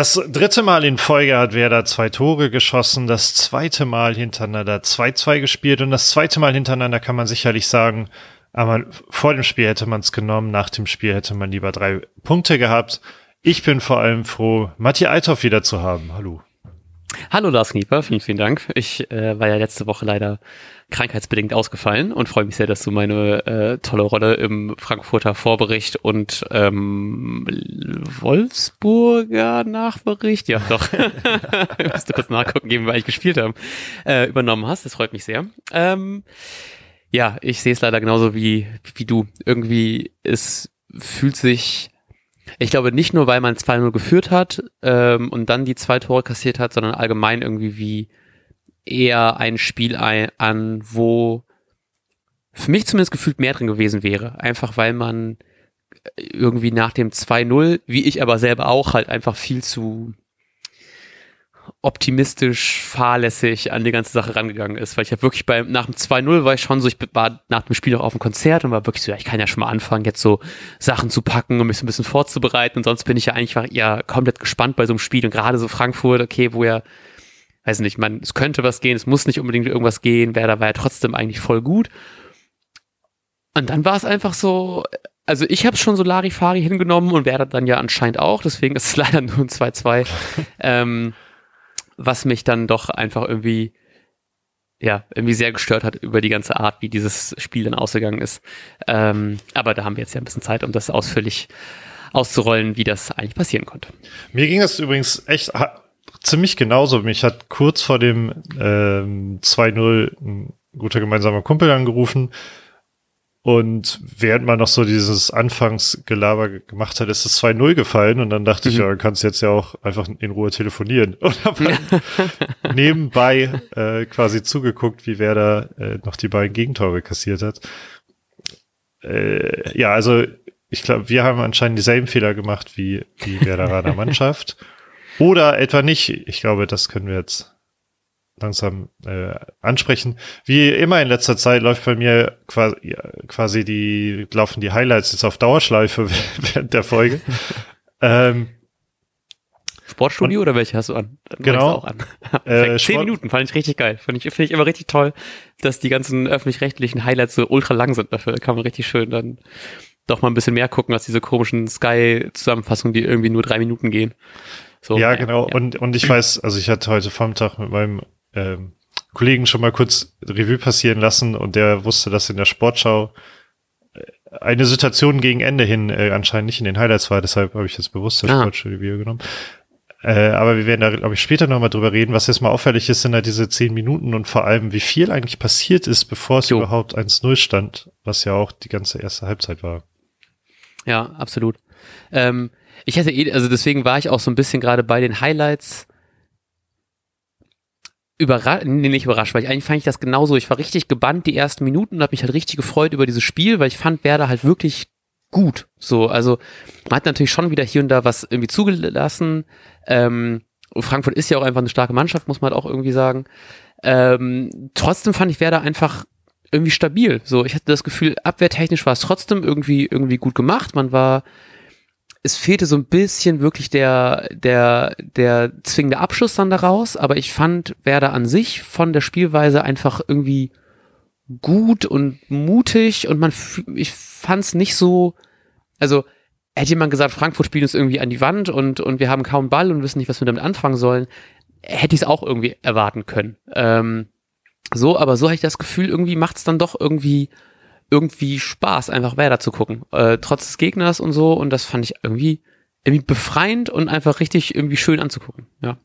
Das dritte Mal in Folge hat Werder zwei Tore geschossen, das zweite Mal hintereinander 2-2 gespielt und das zweite Mal hintereinander kann man sicherlich sagen, aber vor dem Spiel hätte man es genommen, nach dem Spiel hätte man lieber drei Punkte gehabt. Ich bin vor allem froh, Matti Althoff wieder zu haben. Hallo. Hallo Lars Knieper, vielen, vielen Dank. Ich äh, war ja letzte Woche leider krankheitsbedingt ausgefallen und freue mich sehr, dass du meine äh, tolle Rolle im Frankfurter Vorbericht und ähm, Wolfsburger Nachbericht, ja doch, ich musste kurz nachgucken, geben, weil ich gespielt habe, äh, übernommen hast. Das freut mich sehr. Ähm, ja, ich sehe es leider genauso wie, wie du. Irgendwie, es fühlt sich ich glaube nicht nur, weil man 2-0 geführt hat ähm, und dann die zwei Tore kassiert hat, sondern allgemein irgendwie wie eher ein Spiel ein, an, wo für mich zumindest gefühlt mehr drin gewesen wäre. Einfach weil man irgendwie nach dem 2-0, wie ich aber selber auch, halt einfach viel zu optimistisch, fahrlässig an die ganze Sache rangegangen ist, weil ich habe wirklich bei, nach dem 2-0 war ich schon so, ich war nach dem Spiel auch auf dem Konzert und war wirklich so, ja, ich kann ja schon mal anfangen, jetzt so Sachen zu packen, um mich so ein bisschen vorzubereiten. Und sonst bin ich ja eigentlich ja komplett gespannt bei so einem Spiel. Und gerade so Frankfurt, okay, wo ja, weiß nicht, man, es könnte was gehen, es muss nicht unbedingt irgendwas gehen, wer da war ja trotzdem eigentlich voll gut. Und dann war es einfach so, also ich habe schon so Larifari hingenommen und Werder dann ja anscheinend auch, deswegen ist es leider nur ein 2-2. ähm, was mich dann doch einfach irgendwie ja, irgendwie sehr gestört hat über die ganze Art, wie dieses Spiel dann ausgegangen ist. Ähm, aber da haben wir jetzt ja ein bisschen Zeit, um das ausführlich auszurollen, wie das eigentlich passieren konnte. Mir ging es übrigens echt ziemlich genauso. Mich hat kurz vor dem ähm, 2-0 ein guter gemeinsamer Kumpel angerufen, und während man noch so dieses Anfangsgelaber gemacht hat, ist es 2-0 gefallen und dann dachte mhm. ich, ja, dann kannst du jetzt ja auch einfach in Ruhe telefonieren. Und habe nebenbei äh, quasi zugeguckt, wie wer da äh, noch die beiden Gegentore kassiert hat. Äh, ja, also ich glaube, wir haben anscheinend dieselben Fehler gemacht wie die Werderaner Mannschaft. Oder etwa nicht. Ich glaube, das können wir jetzt langsam äh, ansprechen. Wie immer in letzter Zeit läuft bei mir quasi, quasi die, laufen die Highlights jetzt auf Dauerschleife während der Folge. ähm, Sportstudio und, oder welche hast du an? Dann genau. Auch an. Äh, Zehn Minuten fand ich richtig geil. Finde ich, finde ich immer richtig toll, dass die ganzen öffentlich-rechtlichen Highlights so ultra lang sind. Dafür kann man richtig schön dann doch mal ein bisschen mehr gucken als diese komischen Sky-Zusammenfassungen, die irgendwie nur drei Minuten gehen. So, ja, genau. Ja. Und, und ich weiß, also ich hatte heute Vormittag mit meinem ähm, Kollegen schon mal kurz Revue passieren lassen und der wusste, dass in der Sportschau äh, eine Situation gegen Ende hin äh, anscheinend nicht in den Highlights war, deshalb habe ich jetzt bewusst das ah. Sportstudio genommen. Äh, aber wir werden da, glaube ich, später nochmal drüber reden. Was jetzt mal auffällig ist, sind halt diese zehn Minuten und vor allem, wie viel eigentlich passiert ist, bevor es jo. überhaupt 1-0 stand, was ja auch die ganze erste Halbzeit war. Ja, absolut. Ähm, ich hätte eh, also deswegen war ich auch so ein bisschen gerade bei den Highlights überrascht, nee, nicht überrascht, weil ich eigentlich fand ich das genauso. Ich war richtig gebannt die ersten Minuten und habe mich halt richtig gefreut über dieses Spiel, weil ich fand Werder halt wirklich gut. So, also man hat natürlich schon wieder hier und da was irgendwie zugelassen. Ähm, Frankfurt ist ja auch einfach eine starke Mannschaft, muss man halt auch irgendwie sagen. Ähm, trotzdem fand ich Werder einfach irgendwie stabil. So, ich hatte das Gefühl, abwehrtechnisch war es trotzdem irgendwie irgendwie gut gemacht. Man war es fehlte so ein bisschen wirklich der, der, der zwingende Abschluss dann daraus, aber ich fand Werder an sich von der Spielweise einfach irgendwie gut und mutig und man, ich fand es nicht so, also hätte jemand gesagt, Frankfurt spielt uns irgendwie an die Wand und, und wir haben kaum Ball und wissen nicht, was wir damit anfangen sollen, hätte ich es auch irgendwie erwarten können. Ähm, so, aber so habe ich das Gefühl, irgendwie macht es dann doch irgendwie irgendwie Spaß, einfach weiter zu gucken, äh, trotz des Gegners und so. Und das fand ich irgendwie, irgendwie befreiend und einfach richtig irgendwie schön anzugucken. Ja,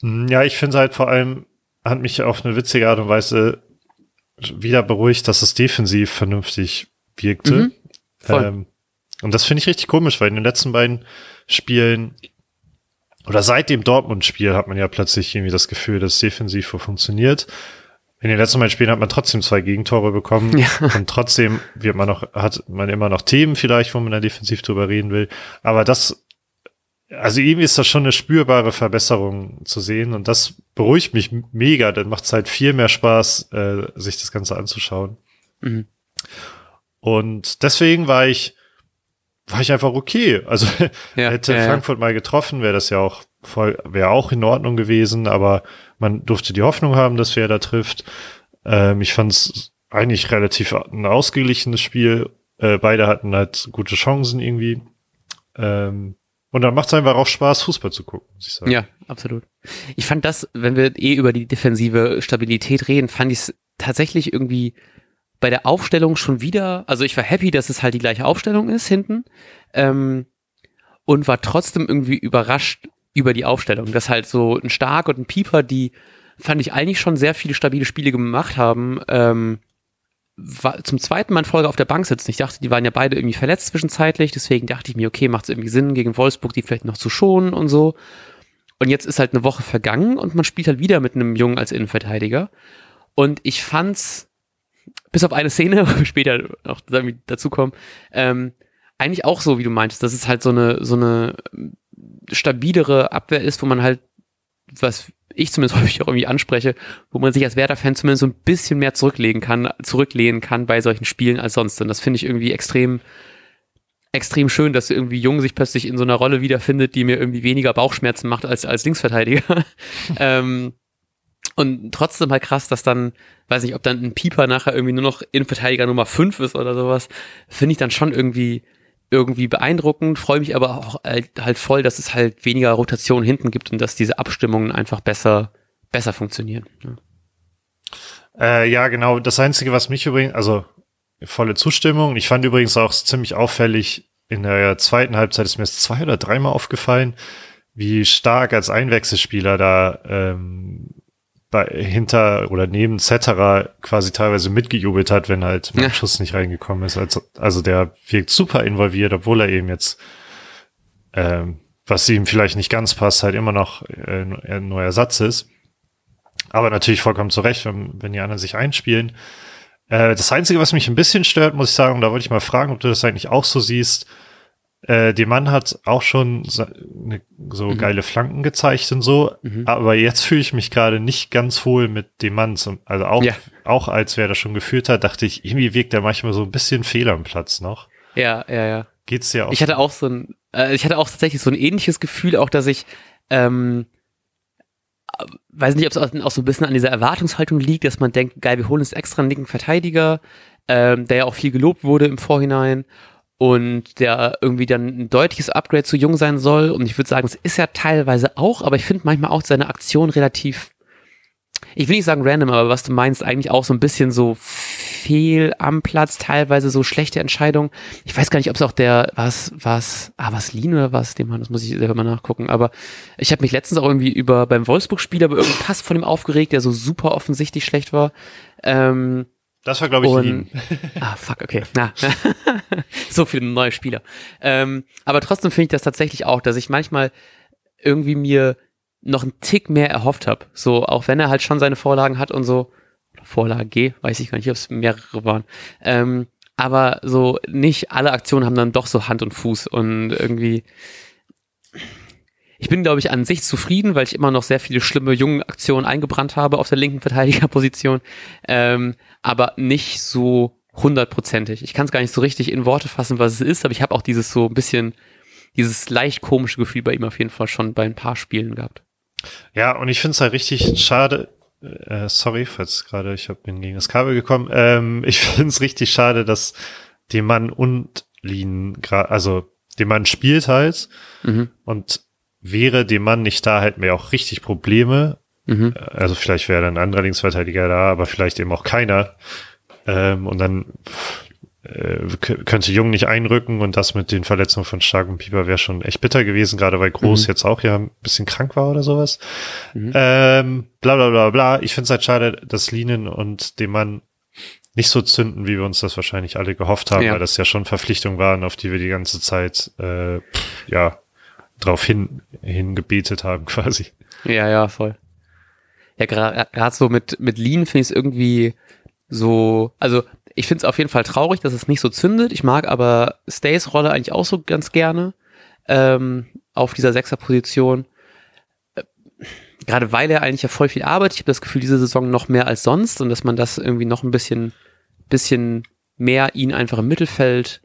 hm, ja ich finde halt vor allem, hat mich auf eine witzige Art und Weise wieder beruhigt, dass es defensiv vernünftig wirkte. Mhm, ähm, und das finde ich richtig komisch, weil in den letzten beiden Spielen oder seit dem Dortmund-Spiel hat man ja plötzlich irgendwie das Gefühl, dass defensiv funktioniert. In den letzten beiden Spielen hat man trotzdem zwei Gegentore bekommen. Ja. Und trotzdem wird man noch, hat man immer noch Themen vielleicht, wo man da defensiv drüber reden will. Aber das, also irgendwie ist das schon eine spürbare Verbesserung zu sehen. Und das beruhigt mich mega. Dann macht es halt viel mehr Spaß, äh, sich das Ganze anzuschauen. Mhm. Und deswegen war ich, war ich einfach okay. Also ja, hätte ja, Frankfurt mal getroffen, wäre das ja auch wäre auch in Ordnung gewesen, aber man durfte die Hoffnung haben, dass wer da trifft. Ähm, ich fand es eigentlich relativ ein ausgeglichenes Spiel. Äh, beide hatten halt gute Chancen irgendwie. Ähm, und dann macht es einfach auch Spaß, Fußball zu gucken, muss ich sagen. Ja, absolut. Ich fand das, wenn wir eh über die defensive Stabilität reden, fand ich es tatsächlich irgendwie bei der Aufstellung schon wieder, also ich war happy, dass es halt die gleiche Aufstellung ist hinten ähm, und war trotzdem irgendwie überrascht über die Aufstellung, dass halt so ein Stark und ein Pieper, die fand ich eigentlich schon sehr viele stabile Spiele gemacht haben, ähm, war zum zweiten Mal in Folge auf der Bank sitzen. Ich dachte, die waren ja beide irgendwie verletzt zwischenzeitlich, deswegen dachte ich mir, okay, macht es irgendwie Sinn, gegen Wolfsburg die vielleicht noch zu schonen und so. Und jetzt ist halt eine Woche vergangen und man spielt halt wieder mit einem Jungen als Innenverteidiger. Und ich fand's bis auf eine Szene, später noch dazu kommen, ähm, eigentlich auch so, wie du meintest, dass es halt so eine, so eine stabilere Abwehr ist, wo man halt, was ich zumindest häufig auch irgendwie anspreche, wo man sich als Werder-Fan zumindest so ein bisschen mehr zurücklegen kann, zurücklehnen kann bei solchen Spielen als sonst. Und das finde ich irgendwie extrem, extrem schön, dass irgendwie Jung sich plötzlich in so einer Rolle wiederfindet, die mir irgendwie weniger Bauchschmerzen macht als als Linksverteidiger. ähm, und trotzdem halt krass, dass dann, weiß nicht, ob dann ein Pieper nachher irgendwie nur noch Innenverteidiger Nummer 5 ist oder sowas, finde ich dann schon irgendwie, irgendwie beeindruckend, freue mich aber auch halt voll, dass es halt weniger Rotation hinten gibt und dass diese Abstimmungen einfach besser, besser funktionieren. Ja. Äh, ja, genau. Das Einzige, was mich übrigens, also volle Zustimmung. Ich fand übrigens auch ziemlich auffällig, in der zweiten Halbzeit ist mir es zwei oder dreimal aufgefallen, wie stark als Einwechselspieler da ähm, bei, hinter oder neben Cetera quasi teilweise mitgejubelt hat, wenn halt mein ja. Schuss nicht reingekommen ist. Also, also der wirkt super involviert, obwohl er eben jetzt, ähm, was ihm vielleicht nicht ganz passt, halt immer noch äh, ein neuer Ersatz ist. Aber natürlich vollkommen zu Recht, wenn, wenn die anderen sich einspielen. Äh, das Einzige, was mich ein bisschen stört, muss ich sagen, da wollte ich mal fragen, ob du das eigentlich auch so siehst, äh, der Mann hat auch schon so, ne, so mhm. geile Flanken gezeigt und so, mhm. aber jetzt fühle ich mich gerade nicht ganz wohl mit dem Mann. Zum, also auch, ja. auch als wer das schon geführt hat, dachte ich, irgendwie wirkt er manchmal so ein bisschen fehl am Platz noch. Ja, ja, ja. Geht's dir auch? Ich hatte auch so ein, äh, ich hatte auch tatsächlich so ein ähnliches Gefühl, auch dass ich, ähm, weiß nicht, ob es auch so ein bisschen an dieser Erwartungshaltung liegt, dass man denkt, geil, wir holen uns extra einen linken Verteidiger, ähm, der ja auch viel gelobt wurde im Vorhinein und der irgendwie dann ein deutliches Upgrade zu jung sein soll. Und ich würde sagen, es ist ja teilweise auch, aber ich finde manchmal auch seine Aktion relativ, ich will nicht sagen random, aber was du meinst, eigentlich auch so ein bisschen so fehl am Platz, teilweise so schlechte Entscheidungen. Ich weiß gar nicht, ob es auch der, was, was, ah, was Lin oder was, dem das muss ich selber mal nachgucken. Aber ich habe mich letztens auch irgendwie über beim Wolfsburg-Spiel über irgendeinen Pass von ihm aufgeregt, der so super offensichtlich schlecht war. Ähm, das war, glaube ich, und, Ah, fuck, okay. Na. so viele neue Spieler. Ähm, aber trotzdem finde ich das tatsächlich auch, dass ich manchmal irgendwie mir noch einen Tick mehr erhofft habe. So, auch wenn er halt schon seine Vorlagen hat und so. Vorlage G, weiß ich gar nicht, ob es mehrere waren. Ähm, aber so nicht alle Aktionen haben dann doch so Hand und Fuß und irgendwie ich bin, glaube ich, an sich zufrieden, weil ich immer noch sehr viele schlimme jungen Aktionen eingebrannt habe auf der linken Verteidigerposition, ähm, aber nicht so hundertprozentig. Ich kann es gar nicht so richtig in Worte fassen, was es ist, aber ich habe auch dieses so ein bisschen, dieses leicht komische Gefühl bei ihm auf jeden Fall schon bei ein paar Spielen gehabt. Ja, und ich finde es halt richtig schade, äh, sorry, falls gerade ich hab, bin gegen das Kabel gekommen, ähm, ich finde es richtig schade, dass dem Mann und Lin, also dem Mann spielt halt mhm. und wäre dem Mann nicht da, hätten wir auch richtig Probleme. Mhm. Also vielleicht wäre dann ein anderer Linksverteidiger da, aber vielleicht eben auch keiner. Ähm, und dann äh, könnte Jung nicht einrücken und das mit den Verletzungen von Stark und Pieper wäre schon echt bitter gewesen, gerade weil Groß mhm. jetzt auch ja ein bisschen krank war oder sowas. Mhm. Ähm, bla bla bla bla. Ich finde es halt schade, dass Linen und dem Mann nicht so zünden, wie wir uns das wahrscheinlich alle gehofft haben, ja. weil das ja schon Verpflichtungen waren, auf die wir die ganze Zeit äh, ja drauf hin, hingebetet haben, quasi. Ja, ja, voll. Ja, gerade so mit, mit Lean finde ich es irgendwie so, also ich finde es auf jeden Fall traurig, dass es nicht so zündet. Ich mag aber Stays Rolle eigentlich auch so ganz gerne ähm, auf dieser Sechser-Position. Äh, gerade weil er eigentlich ja voll viel arbeitet. Ich habe das Gefühl, diese Saison noch mehr als sonst und dass man das irgendwie noch ein bisschen, bisschen mehr ihn einfach im Mittelfeld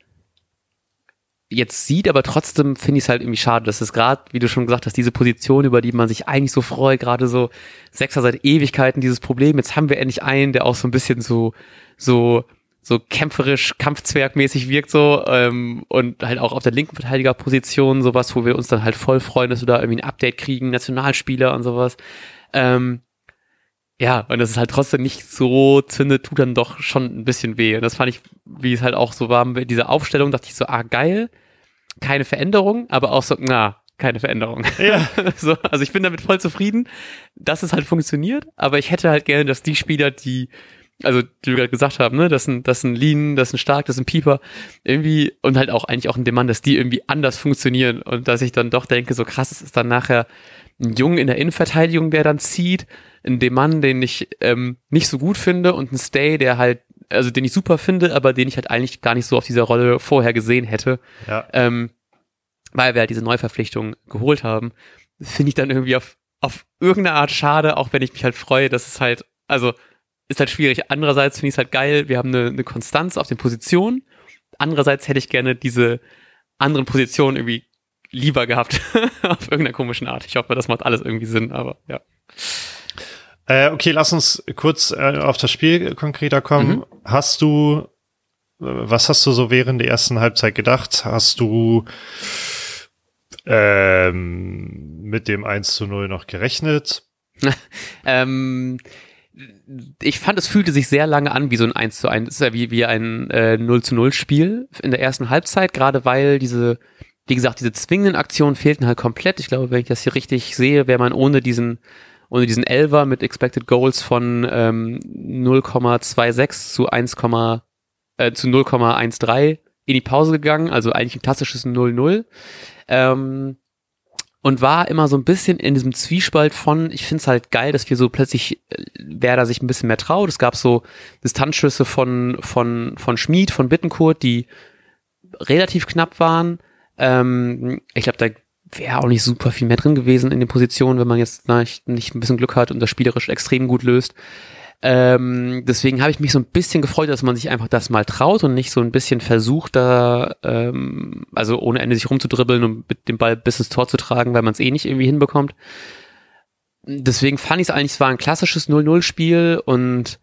jetzt sieht, aber trotzdem finde ich es halt irgendwie schade, dass es gerade, wie du schon gesagt hast, diese Position, über die man sich eigentlich so freut, gerade so Sechser seit Ewigkeiten dieses Problem, jetzt haben wir endlich einen, der auch so ein bisschen so, so, so kämpferisch, kampfzwergmäßig wirkt so ähm, und halt auch auf der linken Verteidigerposition sowas, wo wir uns dann halt voll freuen, dass wir da irgendwie ein Update kriegen, Nationalspieler und sowas. Ähm, ja, und das ist halt trotzdem nicht so zündet, tut dann doch schon ein bisschen weh. Und das fand ich, wie es halt auch so war, mit dieser Aufstellung, dachte ich so, ah, geil, keine Veränderung, aber auch so, na, keine Veränderung. Ja. so, also ich bin damit voll zufrieden, dass es halt funktioniert, aber ich hätte halt gerne, dass die Spieler, die, also die wir gerade gesagt haben, ne, das sind, das sind Lean, das sind Stark, das sind Pieper, irgendwie, und halt auch eigentlich auch ein Demand, dass die irgendwie anders funktionieren und dass ich dann doch denke, so krass, es ist dann nachher ein Jungen in der Innenverteidigung, der dann zieht, ein Demann, den ich ähm, nicht so gut finde und ein Stay, der halt, also den ich super finde, aber den ich halt eigentlich gar nicht so auf dieser Rolle vorher gesehen hätte. Ja. Ähm, weil wir halt diese Neuverpflichtung geholt haben, finde ich dann irgendwie auf, auf irgendeine Art schade, auch wenn ich mich halt freue, dass es halt, also ist halt schwierig. Andererseits finde ich es halt geil, wir haben eine, eine Konstanz auf den Positionen. Andererseits hätte ich gerne diese anderen Positionen irgendwie lieber gehabt auf irgendeiner komischen Art. Ich hoffe, das macht alles irgendwie Sinn, aber ja. Äh, okay, lass uns kurz äh, auf das Spiel konkreter kommen. Mhm. Hast du, äh, was hast du so während der ersten Halbzeit gedacht? Hast du ähm, mit dem 1 zu 0 noch gerechnet? ähm, ich fand, es fühlte sich sehr lange an wie so ein 1 zu 1, ist ja wie, wie ein äh, 0 zu 0 Spiel in der ersten Halbzeit, gerade weil diese, wie gesagt, diese zwingenden Aktionen fehlten halt komplett. Ich glaube, wenn ich das hier richtig sehe, wäre man ohne diesen ohne diesen Elver mit Expected Goals von ähm, 0,26 zu 1, äh, zu 0,13 in die Pause gegangen, also eigentlich ein klassisches 0-0. Ähm, und war immer so ein bisschen in diesem Zwiespalt von, ich finde es halt geil, dass wir so plötzlich äh, Werder sich ein bisschen mehr traut. Es gab so Distanzschüsse von, von, von Schmid, von Bittenkurt, die relativ knapp waren. Ähm, ich glaube, da wäre auch nicht super viel mehr drin gewesen in den Positionen, wenn man jetzt nicht, nicht ein bisschen Glück hat und das spielerisch extrem gut löst. Ähm, deswegen habe ich mich so ein bisschen gefreut, dass man sich einfach das mal traut und nicht so ein bisschen versucht, da ähm, also ohne Ende sich rumzudribbeln und mit dem Ball bis ins Tor zu tragen, weil man es eh nicht irgendwie hinbekommt. Deswegen fand ich es eigentlich, es war ein klassisches 0-0-Spiel und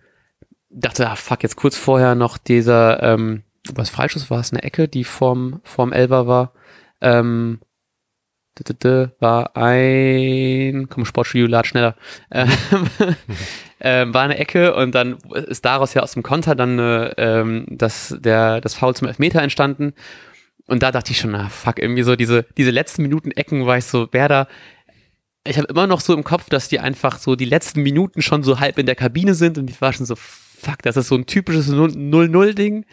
dachte, ah, fuck, jetzt kurz vorher noch dieser, ähm, was Freischuss war es, eine Ecke, die vorm, vorm Elver war. Ähm, war ein, komm, Sportstudio lad schneller, ähm, ähm, war eine Ecke und dann ist daraus ja aus dem Konter dann äh, ähm, das, der, das Foul zum Elfmeter entstanden. Und da dachte ich schon, na fuck, irgendwie so diese, diese letzten Minuten Ecken war ich so, wer da, ich habe immer noch so im Kopf, dass die einfach so die letzten Minuten schon so halb in der Kabine sind und ich war schon so, fuck, das ist so ein typisches 0-0-Ding.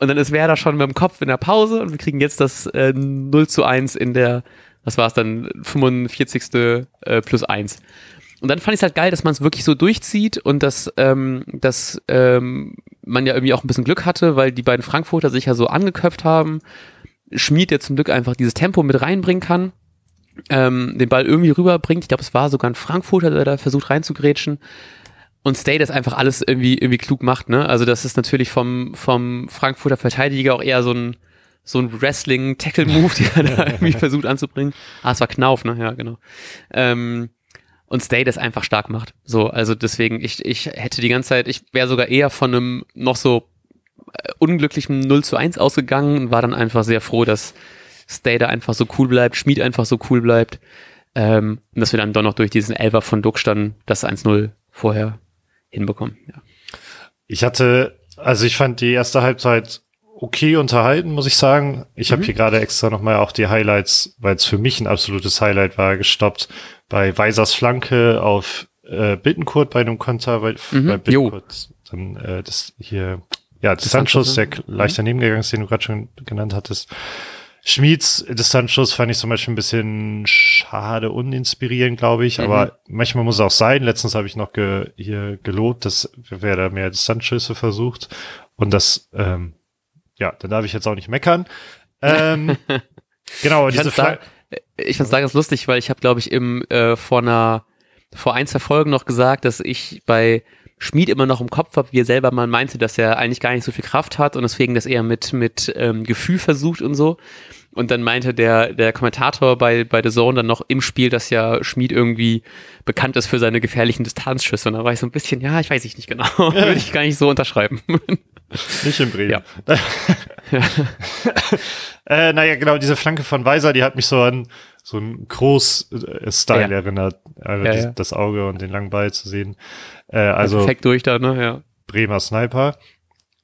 Und dann ist Werder schon mit dem Kopf in der Pause und wir kriegen jetzt das äh, 0 zu 1 in der was war es dann, 45. Äh, plus 1. Und dann fand ich es halt geil, dass man es wirklich so durchzieht und dass, ähm, dass ähm, man ja irgendwie auch ein bisschen Glück hatte, weil die beiden Frankfurter sich ja so angeköpft haben. Schmied jetzt zum Glück einfach dieses Tempo mit reinbringen kann, ähm, den Ball irgendwie rüberbringt. Ich glaube, es war sogar ein Frankfurter, der da versucht reinzugrätschen. Und Stay das einfach alles irgendwie, irgendwie klug macht, ne? Also das ist natürlich vom, vom Frankfurter Verteidiger auch eher so ein, so ein Wrestling-Tackle-Move, die er da irgendwie versucht anzubringen. Ah, es war Knauf, ne? Ja, genau. Ähm, und Stay das einfach stark macht. So, also deswegen, ich, ich hätte die ganze Zeit, ich wäre sogar eher von einem noch so äh, unglücklichen 0 zu 1 ausgegangen und war dann einfach sehr froh, dass Stay da einfach so cool bleibt, Schmied einfach so cool bleibt. Ähm, und dass wir dann doch noch durch diesen Elfer von Duck dann das 1-0 vorher hinbekommen. Ja. Ich hatte, also ich fand die erste Halbzeit okay unterhalten, muss ich sagen. Ich mhm. habe hier gerade extra nochmal auch die Highlights, weil es für mich ein absolutes Highlight war, gestoppt bei Weisers Flanke auf äh, Bittenkurt bei einem Konter, weil mhm. bei Bittenkurt dann äh, das hier, ja, Distanzschuss, der mhm. leicht daneben gegangen ist, den du gerade schon genannt hattest. Schmieds Distanzschuss fand ich zum Beispiel ein bisschen schade, uninspirierend, glaube ich. Mhm. Aber manchmal muss es auch sein. Letztens habe ich noch ge hier gelobt, dass wer da mehr Distanzschüsse versucht. Und das ähm, ja, dann darf ich jetzt auch nicht meckern. Ähm, genau, ich diese Frage. Ich fand's da ganz lustig, weil ich habe, glaube ich, im äh, vor einer vor ein, zwei Folgen noch gesagt, dass ich bei Schmied immer noch im Kopf habe, wie er selber mal meinte, dass er eigentlich gar nicht so viel Kraft hat und deswegen das eher mit, mit ähm, Gefühl versucht und so. Und dann meinte der, der Kommentator bei, bei The Zone dann noch im Spiel, dass ja Schmied irgendwie bekannt ist für seine gefährlichen Distanzschüsse. Und da war ich so ein bisschen, ja, ich weiß ich nicht genau. Würde ich gar nicht so unterschreiben. Nicht in Bremen. Ja. äh, naja, genau, diese Flanke von Weiser, die hat mich so an so einen Groß-Style ja. erinnert. Also ja, ja. Das Auge und den langen Ball zu sehen. Äh, also perfekt durch da, ne? Ja. Bremer Sniper.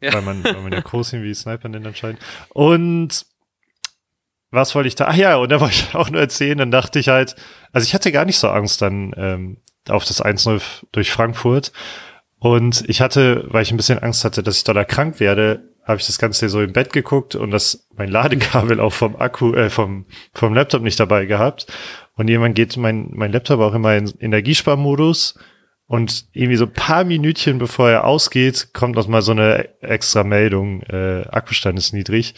Weil man, weil man ja Groß wie Sniper nennt anscheinend. Und was wollte ich da? Ach ja, und da wollte ich auch nur erzählen, dann dachte ich halt, also ich hatte gar nicht so Angst dann ähm, auf das 1-0 durch Frankfurt. Und ich hatte, weil ich ein bisschen Angst hatte, dass ich da krank werde, habe ich das Ganze so im Bett geguckt und das mein Ladekabel auch vom Akku, äh, vom, vom Laptop nicht dabei gehabt. Und jemand geht mein, mein Laptop auch immer in Energiesparmodus und irgendwie so paar Minütchen bevor er ausgeht, kommt noch mal so eine extra Meldung, äh, Akkustand ist niedrig.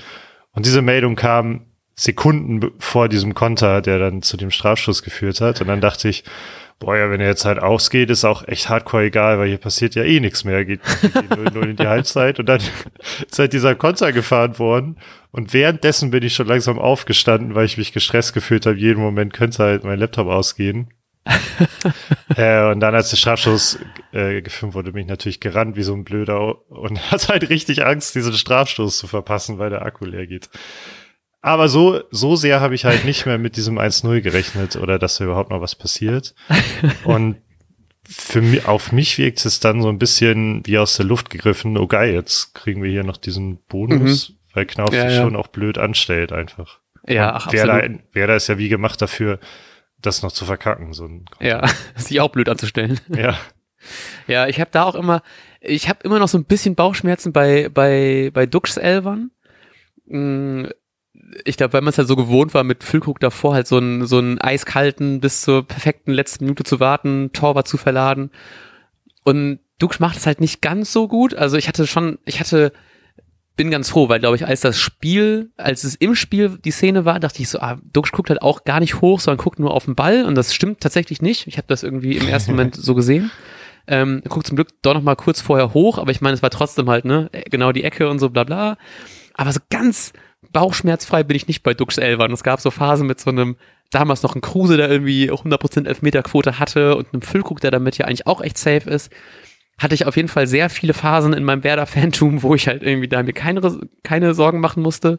Und diese Meldung kam Sekunden vor diesem Konter, der dann zu dem Strafschuss geführt hat. Und dann dachte ich, boah, ja, wenn er jetzt halt ausgeht, ist auch echt hardcore egal, weil hier passiert ja eh nichts mehr. Geht 0-0 in die Halbzeit und dann ist halt dieser Konter gefahren worden. Und währenddessen bin ich schon langsam aufgestanden, weil ich mich gestresst gefühlt habe. Jeden Moment könnte halt mein Laptop ausgehen. äh, und dann, als der Strafstoß äh, gefilmt wurde, bin ich natürlich gerannt wie so ein Blöder und hatte halt richtig Angst, diesen Strafstoß zu verpassen, weil der Akku leer geht. Aber so, so sehr habe ich halt nicht mehr mit diesem 1-0 gerechnet oder dass da überhaupt noch was passiert. Und für mich, auf mich wirkt es dann so ein bisschen wie aus der Luft gegriffen. Oh geil, jetzt kriegen wir hier noch diesen Bonus, mhm. weil Knauf ja, sich ja. schon auch blöd anstellt einfach. Ja, ach, wer da, wer da ist ja wie gemacht dafür, das noch zu verkacken. So ein ja, sich auch blöd anzustellen. Ja. Ja, ich habe da auch immer, ich habe immer noch so ein bisschen Bauchschmerzen bei bei bei Dux Elvern. Mm, ich glaube, weil man es halt so gewohnt war, mit Füllkrug davor halt so einen, so einen eiskalten bis zur perfekten letzten Minute zu warten, Torwart zu verladen. Und Dux macht es halt nicht ganz so gut. Also ich hatte schon, ich hatte, bin ganz froh, weil glaube ich, als das Spiel, als es im Spiel die Szene war, dachte ich so, ah, Dux guckt halt auch gar nicht hoch, sondern guckt nur auf den Ball. Und das stimmt tatsächlich nicht. Ich habe das irgendwie im ersten Moment so gesehen. Ähm, guckt zum Glück doch noch mal kurz vorher hoch, aber ich meine, es war trotzdem halt, ne, genau die Ecke und so, bla bla. Aber so ganz, bauchschmerzfrei bin ich nicht bei Dux Elvan. Es gab so Phasen mit so einem, damals noch ein Kruse, der irgendwie 100% Elfmeterquote hatte und einem Füllkrug, der damit ja eigentlich auch echt safe ist. Hatte ich auf jeden Fall sehr viele Phasen in meinem Werder-Phantom, wo ich halt irgendwie da mir keine, keine Sorgen machen musste.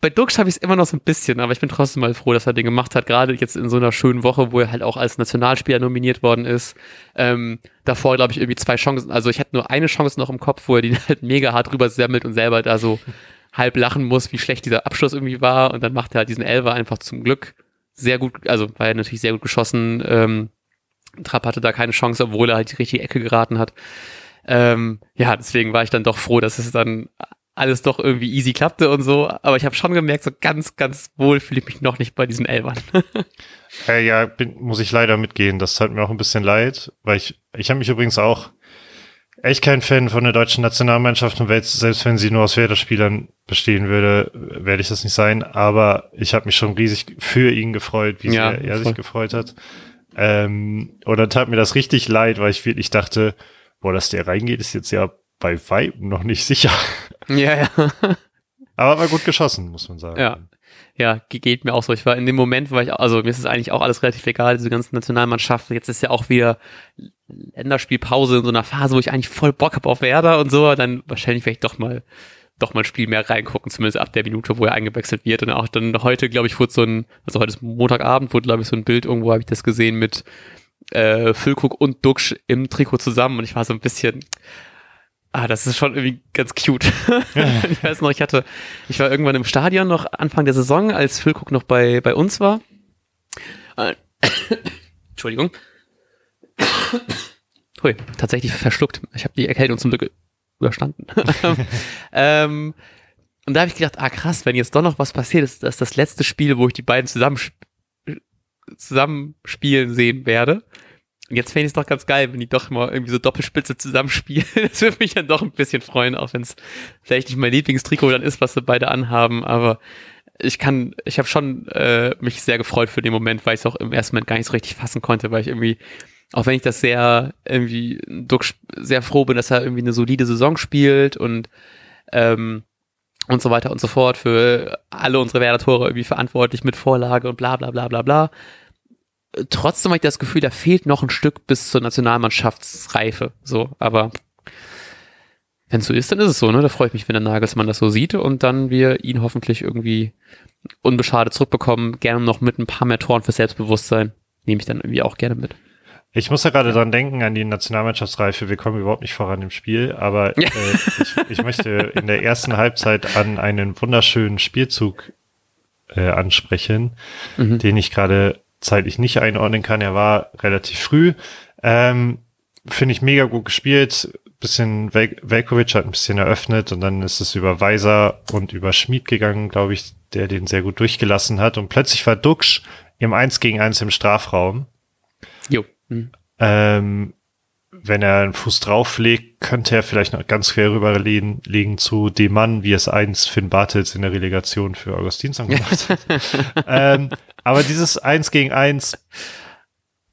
Bei Dux habe ich es immer noch so ein bisschen, aber ich bin trotzdem mal froh, dass er den gemacht hat, gerade jetzt in so einer schönen Woche, wo er halt auch als Nationalspieler nominiert worden ist. Ähm, davor, glaube ich, irgendwie zwei Chancen, also ich hatte nur eine Chance noch im Kopf, wo er die halt mega hart drüber semmelt und selber da so halb lachen muss, wie schlecht dieser Abschluss irgendwie war. Und dann macht er halt diesen Elfer einfach zum Glück sehr gut, also war er natürlich sehr gut geschossen. Ähm, Trapp hatte da keine Chance, obwohl er halt die richtige Ecke geraten hat. Ähm, ja, deswegen war ich dann doch froh, dass es dann alles doch irgendwie easy klappte und so. Aber ich habe schon gemerkt, so ganz, ganz wohl fühle ich mich noch nicht bei diesen Elbern. äh, ja, bin, muss ich leider mitgehen. Das tat mir auch ein bisschen leid, weil ich, ich habe mich übrigens auch echt kein Fan von der deutschen Nationalmannschaft und selbst wenn sie nur aus Werder-Spielern bestehen würde, werde ich das nicht sein. Aber ich habe mich schon riesig für ihn gefreut, wie ja, sehr er voll. sich gefreut hat. Ähm, und dann tat mir das richtig leid, weil ich wirklich dachte, boah, dass der reingeht, ist jetzt ja bei Weitem noch nicht sicher. Ja, ja. Aber war gut geschossen, muss man sagen. Ja. Ja, geht mir auch so. Ich war in dem Moment, war ich, also mir ist es eigentlich auch alles relativ egal, diese ganzen Nationalmannschaften. Jetzt ist ja auch wieder Länderspielpause in so einer Phase, wo ich eigentlich voll Bock habe auf Werder und so, dann wahrscheinlich werde ich doch mal doch mal ein Spiel mehr reingucken, zumindest ab der Minute, wo er eingewechselt wird. Und auch dann heute, glaube ich, wurde so ein, also heute ist Montagabend, wurde, glaube ich, so ein Bild, irgendwo habe ich das gesehen mit äh, Füllkrug und Duxch im Trikot zusammen und ich war so ein bisschen, ah, das ist schon irgendwie ganz cute. ich weiß noch, ich hatte, ich war irgendwann im Stadion noch Anfang der Saison, als Füllkrug noch bei, bei uns war. Entschuldigung. Hui, tatsächlich verschluckt. Ich habe die Erkältung zum Glück überstanden. ähm, und da habe ich gedacht, ah krass, wenn jetzt doch noch was passiert, ist das das letzte Spiel, wo ich die beiden zusammen zusammenspielen sehen werde. Und jetzt fände ich es doch ganz geil, wenn die doch mal irgendwie so Doppelspitze zusammenspielen. Das würde mich dann doch ein bisschen freuen, auch wenn es vielleicht nicht mein Lieblingstrikot dann ist, was sie beide anhaben, aber ich kann, ich habe schon äh, mich sehr gefreut für den Moment, weil ich es auch im ersten Moment gar nicht so richtig fassen konnte, weil ich irgendwie Auch wenn ich das sehr irgendwie sehr froh bin, dass er irgendwie eine solide Saison spielt und ähm, und so weiter und so fort für alle unsere Werder-Tore irgendwie verantwortlich mit Vorlage und bla bla bla bla bla. Trotzdem habe ich das Gefühl, da fehlt noch ein Stück bis zur Nationalmannschaftsreife. So, aber wenn es so ist, dann ist es so, ne? Da freue ich mich, wenn der Nagelsmann das so sieht und dann wir ihn hoffentlich irgendwie unbeschadet zurückbekommen. Gerne noch mit ein paar mehr Toren für Selbstbewusstsein. Nehme ich dann irgendwie auch gerne mit. Ich muss ja gerade dran denken an die Nationalmannschaftsreife. Wir kommen überhaupt nicht voran im Spiel, aber äh, ich, ich, möchte in der ersten Halbzeit an einen wunderschönen Spielzug äh, ansprechen, mhm. den ich gerade zeitlich nicht einordnen kann. Er war relativ früh. Ähm, Finde ich mega gut gespielt. Bisschen Vel Velkovic hat ein bisschen eröffnet und dann ist es über Weiser und über Schmied gegangen, glaube ich, der den sehr gut durchgelassen hat. Und plötzlich war Duxch im Eins gegen Eins im Strafraum. Jo. Mhm. Ähm, wenn er einen Fuß drauflegt, könnte er vielleicht noch ganz quer rüberlegen legen zu dem Mann, wie es einst Finn Bartels in der Relegation für Augustinsson gemacht hat. ähm, aber dieses Eins gegen Eins,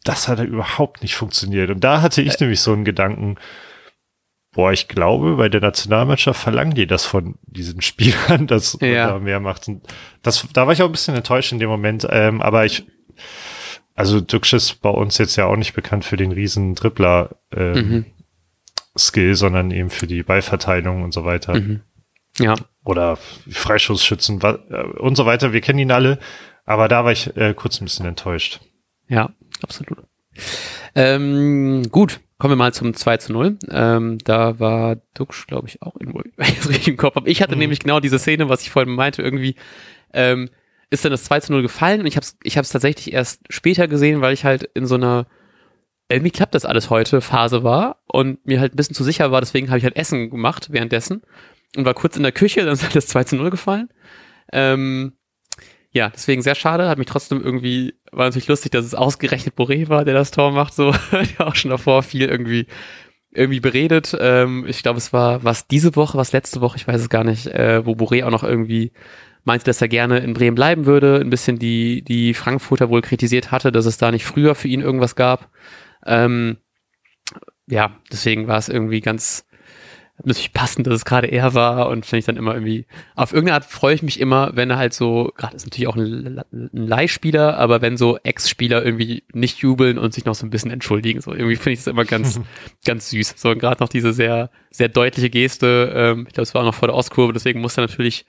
das hat überhaupt nicht funktioniert. Und da hatte ich äh. nämlich so einen Gedanken, boah, ich glaube, bei der Nationalmannschaft verlangen die das von diesen Spielern, dass ja. man da mehr macht. Und das, da war ich auch ein bisschen enttäuscht in dem Moment. Ähm, aber ich, also Dux ist bei uns jetzt ja auch nicht bekannt für den riesen Dribbler ähm, mhm. Skill, sondern eben für die Ballverteilung und so weiter. Mhm. Ja. Oder Freischussschützen äh, und so weiter. Wir kennen ihn alle, aber da war ich äh, kurz ein bisschen enttäuscht. Ja, absolut. Ähm, gut, kommen wir mal zum 2 zu 0. Ähm, da war Dux, glaube ich, auch irgendwo, wenn ich es richtig im Kopf habe. Ich hatte mhm. nämlich genau diese Szene, was ich vorhin meinte, irgendwie, ähm, ist dann das 2 zu 0 gefallen und ich habe es ich hab's tatsächlich erst später gesehen, weil ich halt in so einer irgendwie klappt das alles heute Phase war und mir halt ein bisschen zu sicher war, deswegen habe ich halt Essen gemacht währenddessen und war kurz in der Küche, dann ist halt das 2 zu 0 gefallen. Ähm, ja, deswegen sehr schade, hat mich trotzdem irgendwie, war natürlich lustig, dass es ausgerechnet Boré war, der das Tor macht, so, der auch schon davor viel irgendwie irgendwie beredet. Ähm, ich glaube, es war was diese Woche, was letzte Woche, ich weiß es gar nicht, äh, wo Boré auch noch irgendwie meinte, dass er gerne in Bremen bleiben würde, ein bisschen die, die Frankfurter wohl kritisiert hatte, dass es da nicht früher für ihn irgendwas gab. Ähm, ja, deswegen war es irgendwie ganz natürlich passend, dass es gerade er war und finde ich dann immer irgendwie, auf irgendeine Art freue ich mich immer, wenn er halt so, gerade ist natürlich auch ein, ein Leihspieler, aber wenn so Ex-Spieler irgendwie nicht jubeln und sich noch so ein bisschen entschuldigen, so irgendwie finde ich das immer ganz, ganz süß. So gerade noch diese sehr, sehr deutliche Geste, ähm, ich glaube, es war auch noch vor der Ostkurve, deswegen muss er natürlich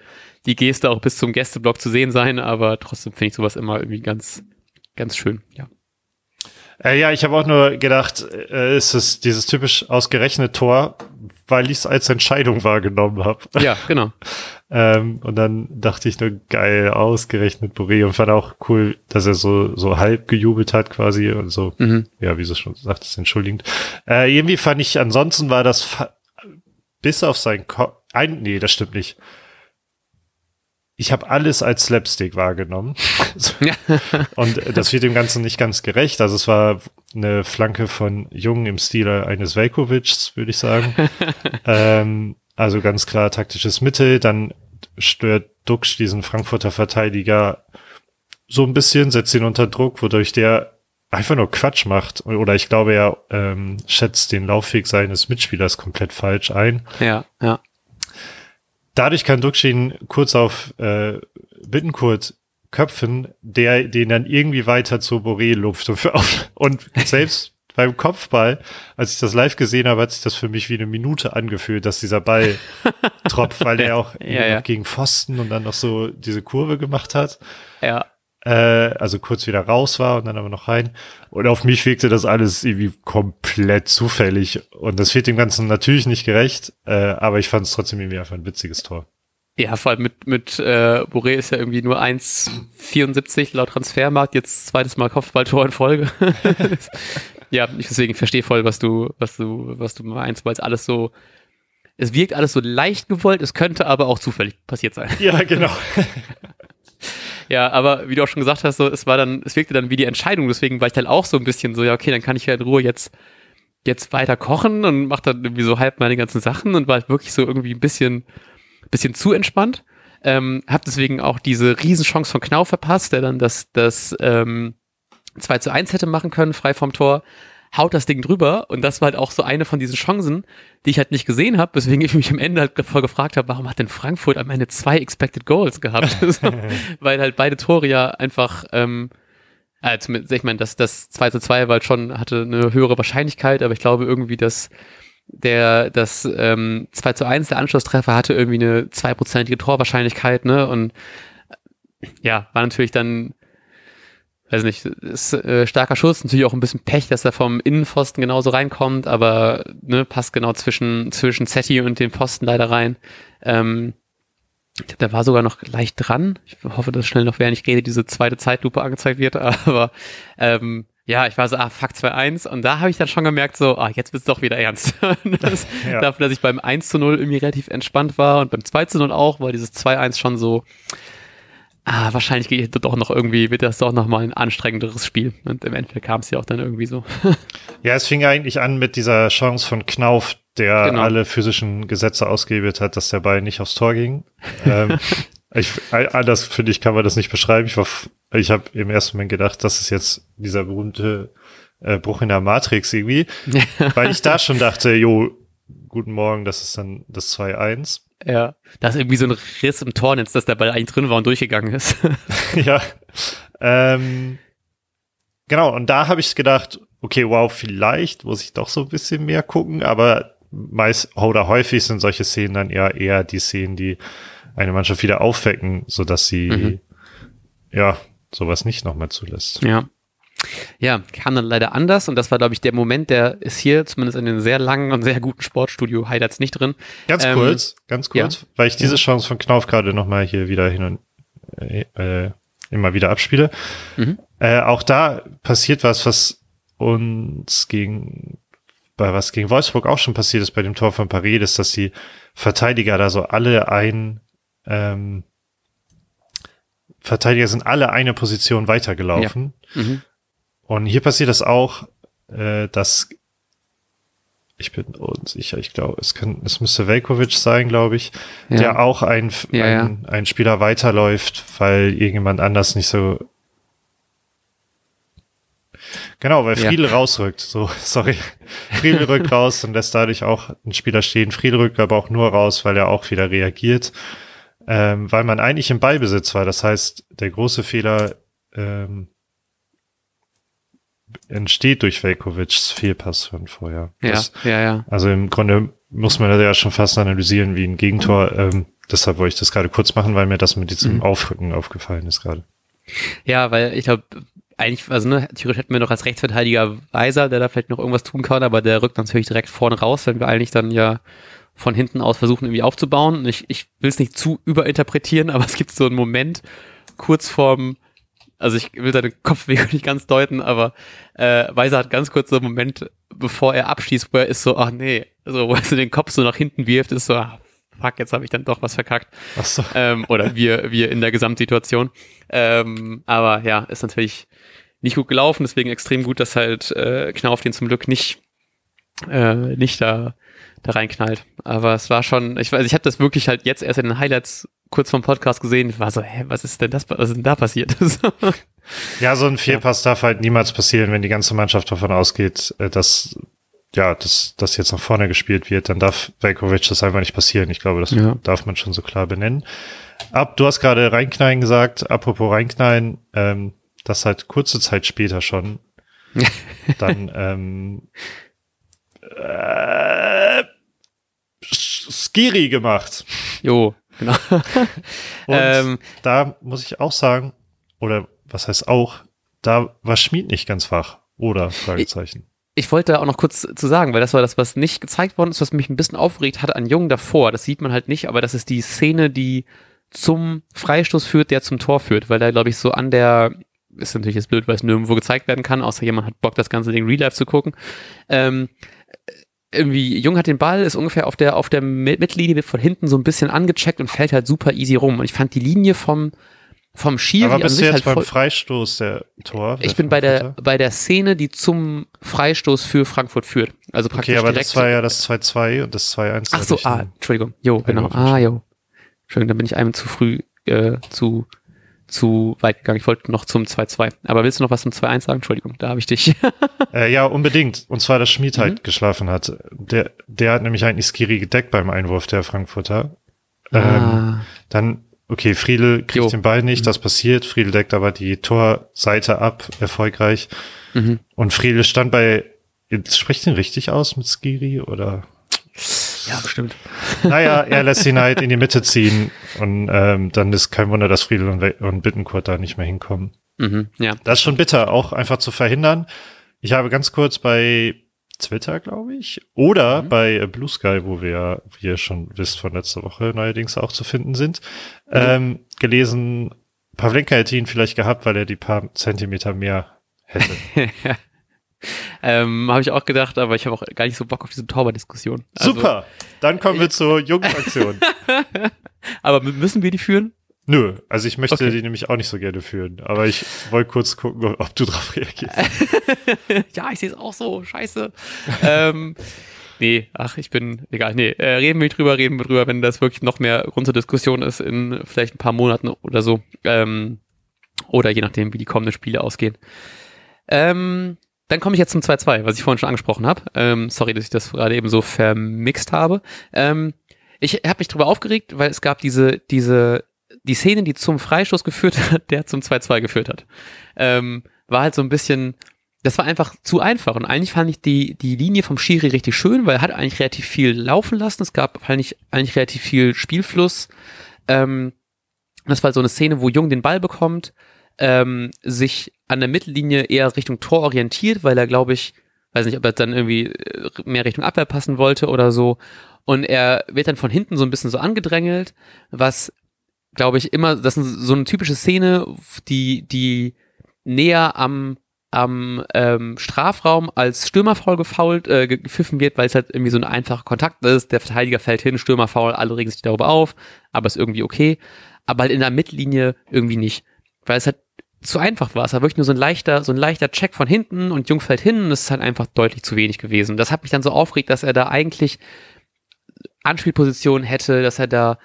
die Geste auch bis zum Gästeblock zu sehen sein, aber trotzdem finde ich sowas immer irgendwie ganz, ganz schön, ja. Äh, ja, ich habe auch nur gedacht, äh, ist es dieses typisch ausgerechnet Tor, weil ich es als Entscheidung wahrgenommen habe. Ja, genau. ähm, und dann dachte ich nur, geil, ausgerechnet Boré und fand auch cool, dass er so, so halb gejubelt hat quasi und so, mhm. ja, wie du schon sagtest, entschuldigend. Äh, irgendwie fand ich, ansonsten war das bis auf sein Kopf, ein, nee, das stimmt nicht ich habe alles als Slapstick wahrgenommen. und das wird dem Ganzen nicht ganz gerecht. Also es war eine Flanke von Jung im Stile eines Velkovics, würde ich sagen. ähm, also ganz klar taktisches Mittel. Dann stört Duxch diesen Frankfurter Verteidiger so ein bisschen, setzt ihn unter Druck, wodurch der einfach nur Quatsch macht. Oder ich glaube, er ähm, schätzt den Laufweg seines Mitspielers komplett falsch ein. Ja, ja dadurch kann Duxin kurz auf äh, Bittenkurt köpfen, der den dann irgendwie weiter zu Boré lupft. Und, für, und selbst beim Kopfball, als ich das live gesehen habe, hat sich das für mich wie eine Minute angefühlt, dass dieser Ball tropft, weil er auch ja, ja. gegen Pfosten und dann noch so diese Kurve gemacht hat. Ja also kurz wieder raus war und dann aber noch rein. Und auf mich wirkte das alles irgendwie komplett zufällig. Und das wird dem Ganzen natürlich nicht gerecht, äh, aber ich fand es trotzdem irgendwie einfach ein witziges Tor. Ja, vor allem mit, mit äh, Boré ist ja irgendwie nur 1,74 laut Transfermarkt, jetzt zweites Mal Kopfballtor in Folge. ja, ich deswegen verstehe voll, was du, was du, was du meinst, weil es alles so, es wirkt alles so leicht gewollt, es könnte aber auch zufällig passiert sein. Ja, genau. Ja, aber wie du auch schon gesagt hast, so, es war dann, es wirkte dann wie die Entscheidung, deswegen war ich dann auch so ein bisschen so, ja, okay, dann kann ich ja in Ruhe jetzt, jetzt weiter kochen und mach dann irgendwie so halb meine ganzen Sachen und war halt wirklich so irgendwie ein bisschen, bisschen zu entspannt. Ähm, hab deswegen auch diese Riesenchance von Knau verpasst, der dann das, das ähm, 2 zu 1 hätte machen können, frei vom Tor. Haut das Ding drüber und das war halt auch so eine von diesen Chancen, die ich halt nicht gesehen habe, weswegen ich mich am Ende halt voll gefragt habe, warum hat denn Frankfurt am Ende zwei Expected Goals gehabt? Weil halt beide Tore ja einfach, ähm, äh, zumindest, ich meine, das, das 2 zu 2 war halt schon, hatte eine höhere Wahrscheinlichkeit, aber ich glaube irgendwie, dass der, das ähm, 2 zu 1, der Anschlusstreffer hatte irgendwie eine zweiprozentige Torwahrscheinlichkeit, ne? Und ja, war natürlich dann weiß nicht, ist äh, starker Schuss, natürlich auch ein bisschen Pech, dass er vom Innenpfosten genauso reinkommt, aber ne, passt genau zwischen, zwischen Zetti und dem Pfosten leider rein. Ähm, ich glaube, der war sogar noch leicht dran. Ich hoffe, dass schnell noch, während ich rede, diese zweite Zeitlupe angezeigt wird, aber ähm, ja, ich war so, ah, fuck 2-1 und da habe ich dann schon gemerkt, so, ah, jetzt wird's doch wieder ernst. das, ja. Dafür, dass ich beim 1 zu 0 irgendwie relativ entspannt war und beim 2 zu 0 auch, war dieses 2-1 schon so, ah, wahrscheinlich geht doch noch irgendwie, wird das doch noch mal ein anstrengenderes Spiel. Und im Endeffekt kam es ja auch dann irgendwie so. ja, es fing eigentlich an mit dieser Chance von Knauf, der genau. alle physischen Gesetze ausgehebelt hat, dass der Ball nicht aufs Tor ging. ähm, ich, anders finde ich, kann man das nicht beschreiben. Ich war, ich habe im ersten Moment gedacht, das ist jetzt dieser berühmte äh, Bruch in der Matrix irgendwie, weil ich da schon dachte, jo, guten Morgen, das ist dann das 2-1. Ja, da ist irgendwie so ein Riss im Tornetz, dass der Ball eigentlich drin war und durchgegangen ist. ja. Ähm, genau, und da habe ich gedacht, okay, wow, vielleicht muss ich doch so ein bisschen mehr gucken, aber meist oder häufig sind solche Szenen dann eher eher die Szenen, die eine Mannschaft wieder aufwecken, so dass sie mhm. ja sowas nicht nochmal zulässt. Ja. Ja, kam dann leider anders und das war, glaube ich, der Moment, der ist hier zumindest in den sehr langen und sehr guten Sportstudio-Highlights nicht drin. Ganz ähm, kurz, ganz kurz, ja. weil ich diese Chance von Knauf gerade nochmal hier wieder hin und äh, immer wieder abspiele. Mhm. Äh, auch da passiert was, was uns gegen, bei was gegen Wolfsburg auch schon passiert ist bei dem Tor von Paredes, dass die Verteidiger da so alle ein, ähm, Verteidiger sind alle eine Position weitergelaufen. Ja. Mhm. Und hier passiert das auch, äh, dass ich bin unsicher, ich glaube, es kann, es müsste Velkovic sein, glaube ich, ja. der auch ein, ja, ein, ja. ein Spieler weiterläuft, weil irgendjemand anders nicht so Genau, weil Friedel rausrückt. So, sorry. Friedel rückt raus und lässt dadurch auch einen Spieler stehen. Friedel rückt aber auch nur raus, weil er auch wieder reagiert. Ähm, weil man eigentlich im Ballbesitz war. Das heißt, der große Fehler ähm, entsteht durch Velkovics Fehlpass von vorher. Das, ja, ja, ja. Also im Grunde muss man das ja schon fast analysieren wie ein Gegentor. Ähm, deshalb wollte ich das gerade kurz machen, weil mir das mit diesem mhm. Aufrücken aufgefallen ist gerade. Ja, weil ich glaube, eigentlich, also ne, theoretisch hätten wir noch als Rechtsverteidiger Weiser, der da vielleicht noch irgendwas tun kann, aber der rückt natürlich direkt vorne raus, wenn wir eigentlich dann ja von hinten aus versuchen irgendwie aufzubauen. Ich, ich will es nicht zu überinterpretieren, aber es gibt so einen Moment kurz vorm also ich will seine Kopfbewegung nicht ganz deuten, aber äh, Weiser hat ganz kurz so einen Moment, bevor er abschießt, wo er ist so, ach nee, also wo er so den Kopf so nach hinten wirft, ist so, ach, fuck, jetzt habe ich dann doch was verkackt. Ach so. Ähm, oder wir, wir in der Gesamtsituation. Ähm, aber ja, ist natürlich nicht gut gelaufen, deswegen extrem gut, dass halt äh, Knauf den zum Glück nicht, äh, nicht da, da reinknallt. Aber es war schon, ich weiß, ich habe das wirklich halt jetzt erst in den Highlights kurz vom Podcast gesehen, war so, hä, was ist denn das, was ist denn da passiert? ja, so ein Fehlpass ja. darf halt niemals passieren, wenn die ganze Mannschaft davon ausgeht, äh, dass ja, dass das jetzt nach vorne gespielt wird, dann darf Velkovic das einfach nicht passieren. Ich glaube, das ja. darf man schon so klar benennen. Ab, du hast gerade reinknallen gesagt, apropos reinknallen, ähm, das halt kurze Zeit später schon dann ähm, äh, Skiri gemacht. Jo, Genau. Und ähm, da muss ich auch sagen, oder was heißt auch, da war Schmied nicht ganz wach, oder? Fragezeichen. Ich, ich wollte auch noch kurz zu sagen, weil das war das, was nicht gezeigt worden ist, was mich ein bisschen aufgeregt hat an Jungen davor. Das sieht man halt nicht, aber das ist die Szene, die zum Freistoß führt, der zum Tor führt, weil da, glaube ich, so an der, ist natürlich jetzt blöd, weil es nirgendwo gezeigt werden kann, außer jemand hat Bock, das ganze Ding Real Life zu gucken. Ähm, irgendwie Jung hat den Ball, ist ungefähr auf der auf der Mittellinie, wird von hinten so ein bisschen angecheckt und fällt halt super easy rum. Und ich fand die Linie vom vom Schiri Aber bist an sich du jetzt halt beim Freistoß der Tor? Ich bin bei der bei der Szene, die zum Freistoß für Frankfurt führt. Also praktisch Okay, aber direkt das war ja das 2-2 und das 2-1. Ach so, ah, Entschuldigung. Jo, genau. Ah, jo. Entschuldigung, da bin ich einem zu früh äh, zu zu weit gegangen. Ich wollte noch zum 2-2. Aber willst du noch was zum 2-1 sagen? Entschuldigung, da habe ich dich. äh, ja, unbedingt. Und zwar, dass Schmied halt mhm. geschlafen hat. Der, der hat nämlich eigentlich Skiri gedeckt beim Einwurf der Frankfurter. Ah. Ähm, dann, okay, Friedel kriegt jo. den Ball nicht, mhm. das passiert. Friedel deckt aber die Torseite ab, erfolgreich. Mhm. Und Friedel stand bei, spricht den richtig aus mit Skiri oder? Ja, bestimmt. Naja, er lässt ihn halt in die Mitte ziehen und ähm, dann ist kein Wunder, dass Friedel und, und Bittenkurt da nicht mehr hinkommen. Mhm, ja. Das ist schon bitter, auch einfach zu verhindern. Ich habe ganz kurz bei Twitter, glaube ich, oder mhm. bei Blue Sky, wo wir, wie ihr schon wisst, von letzter Woche neuerdings auch zu finden sind, mhm. ähm, gelesen, Pavlenka hätte ihn vielleicht gehabt, weil er die paar Zentimeter mehr hätte. ähm, habe ich auch gedacht, aber ich habe auch gar nicht so Bock auf diese Torwart-Diskussion. Also, Super, dann kommen wir zur Jugendfraktion. aber müssen wir die führen? Nö, also ich möchte okay. die nämlich auch nicht so gerne führen, aber ich wollte kurz gucken, ob du darauf reagierst. ja, ich sehe es auch so, scheiße. ähm, nee, ach, ich bin, egal, nee, äh, reden wir drüber, reden wir drüber, wenn das wirklich noch mehr Grund zur Diskussion ist in vielleicht ein paar Monaten oder so. Ähm, oder je nachdem, wie die kommenden Spiele ausgehen. Ähm, dann komme ich jetzt zum 2-2, was ich vorhin schon angesprochen habe. Ähm, sorry, dass ich das gerade eben so vermixt habe. Ähm, ich habe mich darüber aufgeregt, weil es gab diese, diese, die Szene, die zum Freistoß geführt hat, der zum 2-2 geführt hat. Ähm, war halt so ein bisschen, das war einfach zu einfach. Und eigentlich fand ich die, die Linie vom Schiri richtig schön, weil er hat eigentlich relativ viel laufen lassen. Es gab eigentlich, eigentlich relativ viel Spielfluss. Ähm, das war halt so eine Szene, wo Jung den Ball bekommt, ähm, sich an der Mittellinie eher Richtung Tor orientiert, weil er, glaube ich, weiß nicht, ob er dann irgendwie äh, mehr Richtung Abwehr passen wollte oder so. Und er wird dann von hinten so ein bisschen so angedrängelt, was, glaube ich, immer, das ist so eine typische Szene, die, die näher am, am ähm, Strafraum als Stürmerfaul gefault, äh, gepfiffen wird, weil es halt irgendwie so ein einfacher Kontakt ist. Der Verteidiger fällt hin, Stürmerfaul, alle regen sich darüber auf, aber ist irgendwie okay. Aber halt in der Mittellinie irgendwie nicht. Weil es halt zu einfach war. Es war wirklich nur so ein leichter, so ein leichter Check von hinten und Jung fällt hin und es ist halt einfach deutlich zu wenig gewesen. Das hat mich dann so aufgeregt, dass er da eigentlich Anspielpositionen hätte, dass er da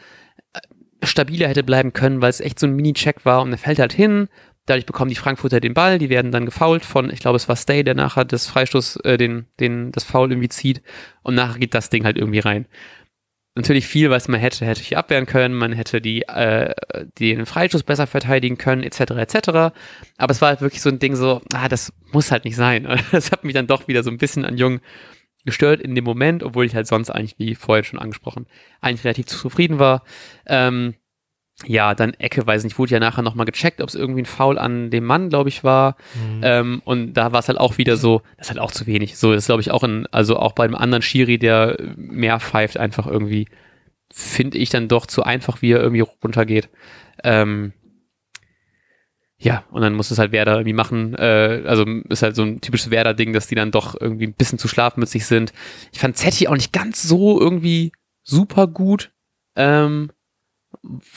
äh, stabiler hätte bleiben können, weil es echt so ein Mini-Check war und er fällt halt hin. Dadurch bekommen die Frankfurter den Ball, die werden dann gefoult von, ich glaube, es war Stay, der nachher das Freistoß, äh, den, den, das Foul irgendwie zieht und nachher geht das Ding halt irgendwie rein natürlich viel, was man hätte, hätte ich abwehren können, man hätte die, äh, den Freischuss besser verteidigen können, etc., etc. Aber es war halt wirklich so ein Ding so, ah, das muss halt nicht sein. Das hat mich dann doch wieder so ein bisschen an Jung gestört in dem Moment, obwohl ich halt sonst eigentlich, wie vorhin schon angesprochen, eigentlich relativ zufrieden war. Ähm, ja, dann Ecke, weiß nicht, wurde ja nachher nochmal gecheckt, ob es irgendwie ein Foul an dem Mann, glaube ich, war. Mhm. Ähm, und da war es halt auch wieder so, das ist halt auch zu wenig. So, das ist, glaube ich, auch in, also auch bei einem anderen Schiri, der mehr pfeift, einfach irgendwie, finde ich dann doch zu einfach, wie er irgendwie runtergeht. Ähm, ja, und dann muss es halt Werder irgendwie machen. Äh, also ist halt so ein typisches Werder-Ding, dass die dann doch irgendwie ein bisschen zu schlafmützig sind. Ich fand Zetti auch nicht ganz so irgendwie super gut. Ähm,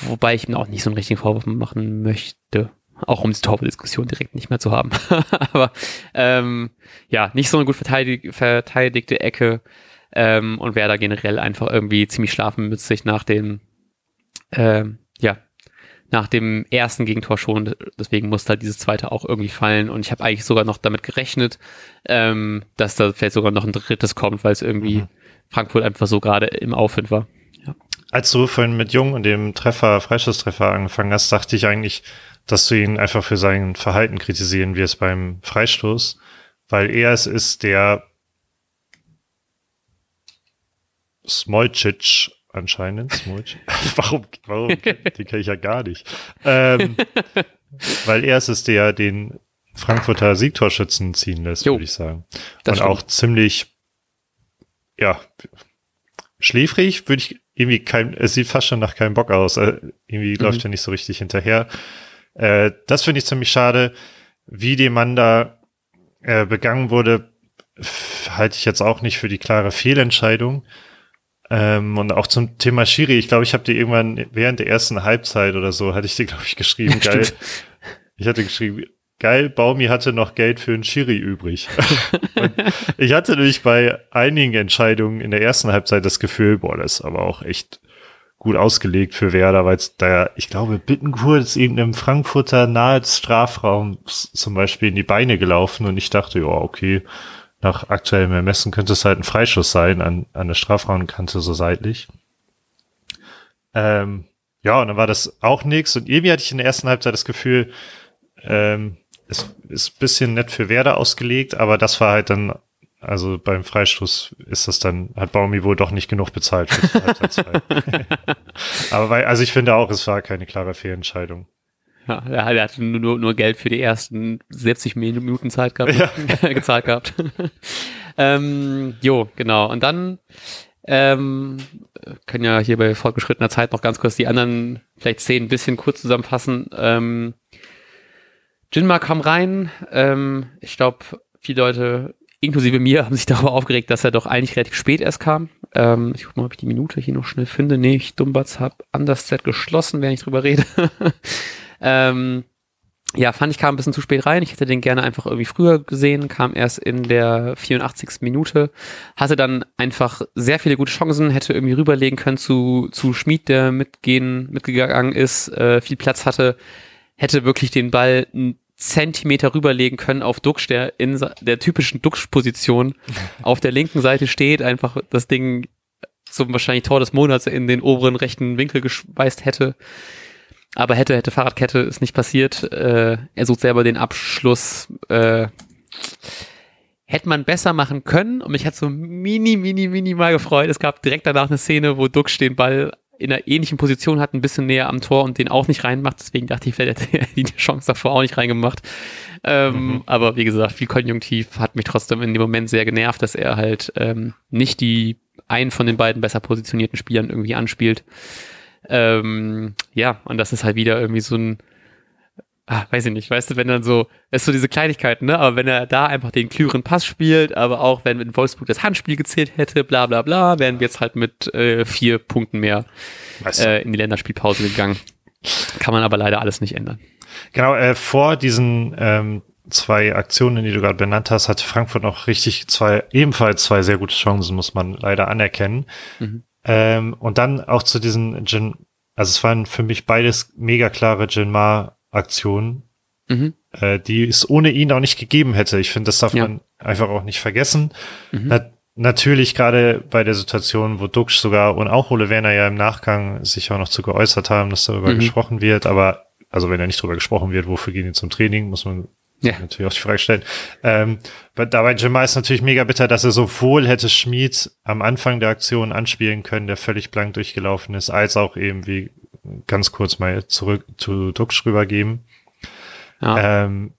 Wobei ich mir auch nicht so einen richtigen Vorwurf machen möchte. Auch um die Torbe-Diskussion direkt nicht mehr zu haben. Aber ähm, ja, nicht so eine gut verteidig verteidigte Ecke ähm, und Werder generell einfach irgendwie ziemlich schlafenmützig nach dem, ähm, ja, nach dem ersten Gegentor schon. Deswegen musste halt dieses zweite auch irgendwie fallen. Und ich habe eigentlich sogar noch damit gerechnet, ähm, dass da vielleicht sogar noch ein drittes kommt, weil es irgendwie mhm. Frankfurt einfach so gerade im Aufwind war. Als du vorhin mit Jung und dem Treffer, Freistoßtreffer angefangen hast, dachte ich eigentlich, dass du ihn einfach für sein Verhalten kritisieren wirst beim Freistoß, weil er es ist, der Smolcic anscheinend. Smolcic. warum, warum? Den kenne ich ja gar nicht. Ähm, weil er es ist, der den Frankfurter Siegtorschützen ziehen lässt, würde ich sagen. Und stimmt. auch ziemlich, ja, schläfrig, würde ich irgendwie kein, es sieht fast schon nach keinem Bock aus. Äh, irgendwie mhm. läuft er nicht so richtig hinterher. Äh, das finde ich ziemlich schade. Wie dem Mann da äh, begangen wurde, halte ich jetzt auch nicht für die klare Fehlentscheidung. Ähm, und auch zum Thema Schiri, ich glaube, ich habe dir irgendwann während der ersten Halbzeit oder so, hatte ich dir, glaube ich, geschrieben, geil. Ich hatte geschrieben, geil, Baumi hatte noch Geld für einen Schiri übrig. ich hatte nämlich bei einigen Entscheidungen in der ersten Halbzeit das Gefühl, boah, das ist aber auch echt gut ausgelegt für Werder, weil es da, ich glaube, Bittencourt ist eben im Frankfurter nahe des Strafraums zum Beispiel in die Beine gelaufen und ich dachte, ja, okay, nach aktuellem Ermessen könnte es halt ein Freischuss sein an, an der Strafraumkante so seitlich. Ähm, ja, und dann war das auch nix und irgendwie hatte ich in der ersten Halbzeit das Gefühl, ähm, es ist bisschen nett für Werder ausgelegt, aber das war halt dann also beim Freistoß ist das dann, hat Baumi wohl doch nicht genug bezahlt für Aber weil, also ich finde auch, es war keine klare Fehlentscheidung. Ja, er hat nur, nur Geld für die ersten 70 Minuten Zeit gehabt, ja. gezahlt gehabt. ähm, jo, genau. Und dann ähm, können ja hier bei fortgeschrittener Zeit noch ganz kurz die anderen vielleicht zehn ein bisschen kurz zusammenfassen. Ähm, Jinma kam rein. Ähm, ich glaube, viele Leute inklusive mir, haben sich darüber aufgeregt, dass er doch eigentlich relativ spät erst kam. Ähm, ich guck mal, ob ich die Minute hier noch schnell finde. Nee, ich Dumbatz hab anders Set geschlossen, während ich drüber rede. ähm, ja, fand ich kam ein bisschen zu spät rein. Ich hätte den gerne einfach irgendwie früher gesehen, kam erst in der 84. Minute, hatte dann einfach sehr viele gute Chancen, hätte irgendwie rüberlegen können zu, zu Schmid, der mitgehen, mitgegangen ist, äh, viel Platz hatte, hätte wirklich den Ball Zentimeter rüberlegen können auf Duxch, der in der typischen Duxch-Position auf der linken Seite steht, einfach das Ding zum wahrscheinlich Tor des Monats in den oberen rechten Winkel geschweißt hätte. Aber hätte, hätte Fahrradkette ist nicht passiert. Äh, er sucht selber den Abschluss. Äh, hätte man besser machen können und mich hat so mini, mini, minimal gefreut. Es gab direkt danach eine Szene, wo Duxch den Ball in einer ähnlichen Position hat, ein bisschen näher am Tor und den auch nicht reinmacht. Deswegen dachte ich, vielleicht hätte er die Chance davor auch nicht reingemacht. Ähm, mhm. Aber wie gesagt, viel Konjunktiv hat mich trotzdem in dem Moment sehr genervt, dass er halt ähm, nicht die einen von den beiden besser positionierten Spielern irgendwie anspielt. Ähm, ja, und das ist halt wieder irgendwie so ein ah, weiß ich nicht, weißt du, wenn dann so, es ist so diese Kleinigkeiten, ne? Aber wenn er da einfach den klüren Pass spielt, aber auch wenn in Wolfsburg das Handspiel gezählt hätte, bla bla bla, wären wir jetzt halt mit äh, vier Punkten mehr äh, in die Länderspielpause gegangen. Kann man aber leider alles nicht ändern. Genau, äh, vor diesen ähm, zwei Aktionen, die du gerade benannt hast, hatte Frankfurt noch richtig zwei, ebenfalls zwei sehr gute Chancen, muss man leider anerkennen. Mhm. Ähm, und dann auch zu diesen Jin, also es waren für mich beides mega klare Jinmar Aktion, mhm. äh, die es ohne ihn auch nicht gegeben hätte. Ich finde, das darf ja. man einfach auch nicht vergessen. Mhm. Na, natürlich gerade bei der Situation, wo Duxch sogar und auch Ole Werner ja im Nachgang sich auch noch zu geäußert haben, dass darüber mhm. gesprochen wird, aber also wenn ja nicht darüber gesprochen wird, wofür gehen die zum Training, muss man ja. natürlich auch die Frage stellen. Ähm, dabei Jemma ist natürlich mega bitter, dass er sowohl hätte Schmid am Anfang der Aktion anspielen können, der völlig blank durchgelaufen ist, als auch eben, wie ganz kurz mal zurück zu Dux rübergeben. Ja. Ähm,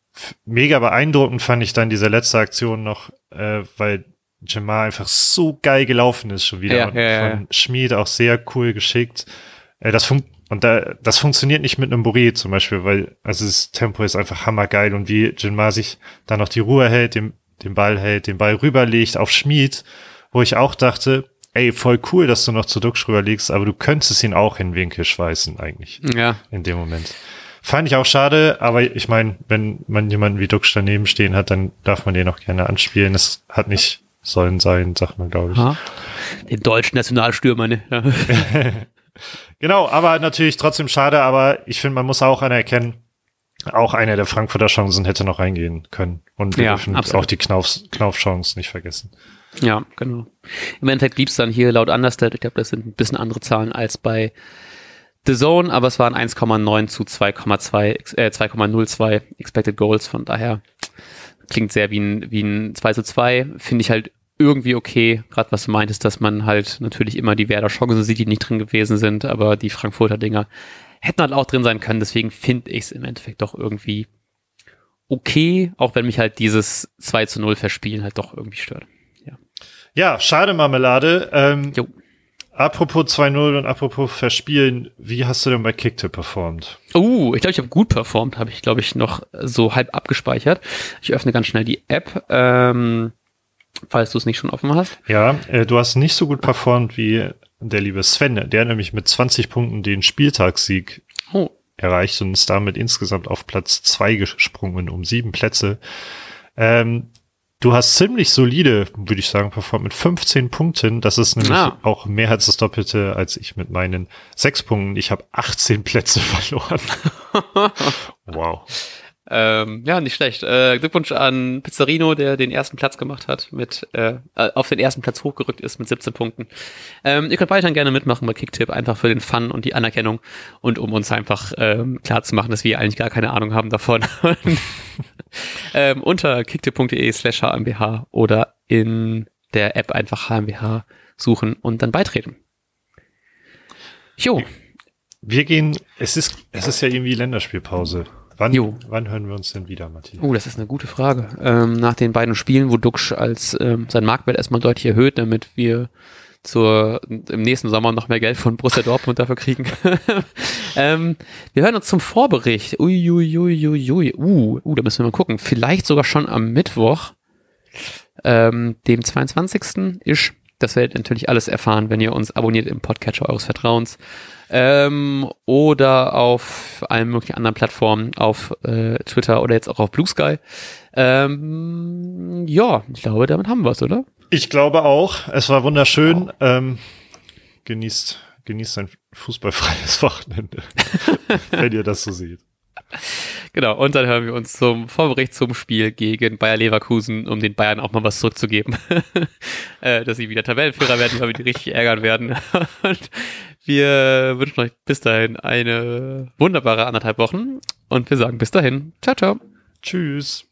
mega beeindruckend fand ich dann diese letzte Aktion noch, äh, weil Jamar einfach so geil gelaufen ist schon wieder. Ja, und ja, von Schmied auch sehr cool geschickt. Äh, das fun und da, das funktioniert nicht mit einem Boré zum Beispiel, weil also das Tempo ist einfach hammergeil und wie Jinmar sich dann noch die Ruhe hält, den, den Ball hält, den Ball rüberlegt auf Schmied, wo ich auch dachte, ey, voll cool, dass du noch zu Duxch rüberlegst, aber du könntest ihn auch in Winkel schweißen eigentlich. Ja. In dem Moment. Fand ich auch schade, aber ich meine, wenn man jemanden wie Duxch daneben stehen hat, dann darf man den auch gerne anspielen. Das hat nicht sollen sein, sagt man, glaube ich. Ha. Den deutschen Nationalstürmer, ne? Ja. genau, aber natürlich trotzdem schade, aber ich finde, man muss auch anerkennen, auch eine der Frankfurter Chancen hätte noch reingehen können. Und wir ja, dürfen absolut. auch die Knauf-Chance nicht vergessen. Ja, genau. Im Endeffekt blieb es dann hier laut Understat, ich glaube, das sind ein bisschen andere Zahlen als bei The Zone, aber es waren 1,9 zu 2,2, äh, 2,02 Expected Goals, von daher klingt sehr wie ein, wie ein 2 zu 2, finde ich halt irgendwie okay, gerade was du meintest, dass man halt natürlich immer die Werder Chancen sieht, die nicht drin gewesen sind, aber die Frankfurter Dinger hätten halt auch drin sein können, deswegen finde ich es im Endeffekt doch irgendwie okay, auch wenn mich halt dieses 2 zu 0 Verspielen halt doch irgendwie stört. Ja, schade Marmelade. Ähm, jo. Apropos 2-0 und apropos Verspielen, wie hast du denn bei Kicktip performt? Uh, ich glaube, ich habe gut performt, habe ich, glaube ich, noch so halb abgespeichert. Ich öffne ganz schnell die App, ähm, falls du es nicht schon offen hast. Ja, äh, du hast nicht so gut performt wie der liebe Sven, der nämlich mit 20 Punkten den Spieltagssieg oh. erreicht und ist damit insgesamt auf Platz 2 gesprungen um sieben Plätze. Ähm, du hast ziemlich solide, würde ich sagen, performt mit 15 Punkten. Das ist nämlich ah. auch mehr als das Doppelte als ich mit meinen sechs Punkten. Ich habe 18 Plätze verloren. wow. Ähm, ja, nicht schlecht. Äh, Glückwunsch an Pizzerino, der den ersten Platz gemacht hat, mit äh, auf den ersten Platz hochgerückt ist mit 17 Punkten. Ähm, ihr könnt weiterhin gerne mitmachen bei Kicktip, einfach für den Fun und die Anerkennung und um uns einfach ähm, klar zu machen, dass wir eigentlich gar keine Ahnung haben davon. ähm, unter kicktip.de slash hmbh oder in der App einfach hmbh suchen und dann beitreten. Jo. Wir gehen, es ist, es ist ja irgendwie Länderspielpause. Wann, jo. wann hören wir uns denn wieder, Matthias? Oh, das ist eine gute Frage. Ähm, nach den beiden Spielen, wo Duxch als ähm, sein Marktwert erstmal deutlich erhöht, damit wir zur, im nächsten Sommer noch mehr Geld von Borussia Dortmund dafür kriegen. ähm, wir hören uns zum Vorbericht. Uiuiuiui. Ui, ui, ui. Uh, uh, da müssen wir mal gucken. Vielleicht sogar schon am Mittwoch, ähm, dem 22. ist. Das werdet ihr natürlich alles erfahren, wenn ihr uns abonniert im Podcatcher eures Vertrauens ähm, oder auf allen möglichen anderen Plattformen, auf äh, Twitter oder jetzt auch auf Blue Sky. Ähm, ja, ich glaube, damit haben wir es, oder? Ich glaube auch. Es war wunderschön. Wow. Ähm, genießt, genießt ein fußballfreies Wochenende, wenn ihr das so seht. Genau, und dann hören wir uns zum Vorbericht zum Spiel gegen Bayer Leverkusen, um den Bayern auch mal was zurückzugeben. äh, dass sie wieder Tabellenführer werden, weil wir die richtig ärgern werden. und wir wünschen euch bis dahin eine wunderbare anderthalb Wochen und wir sagen bis dahin. Ciao, ciao. Tschüss.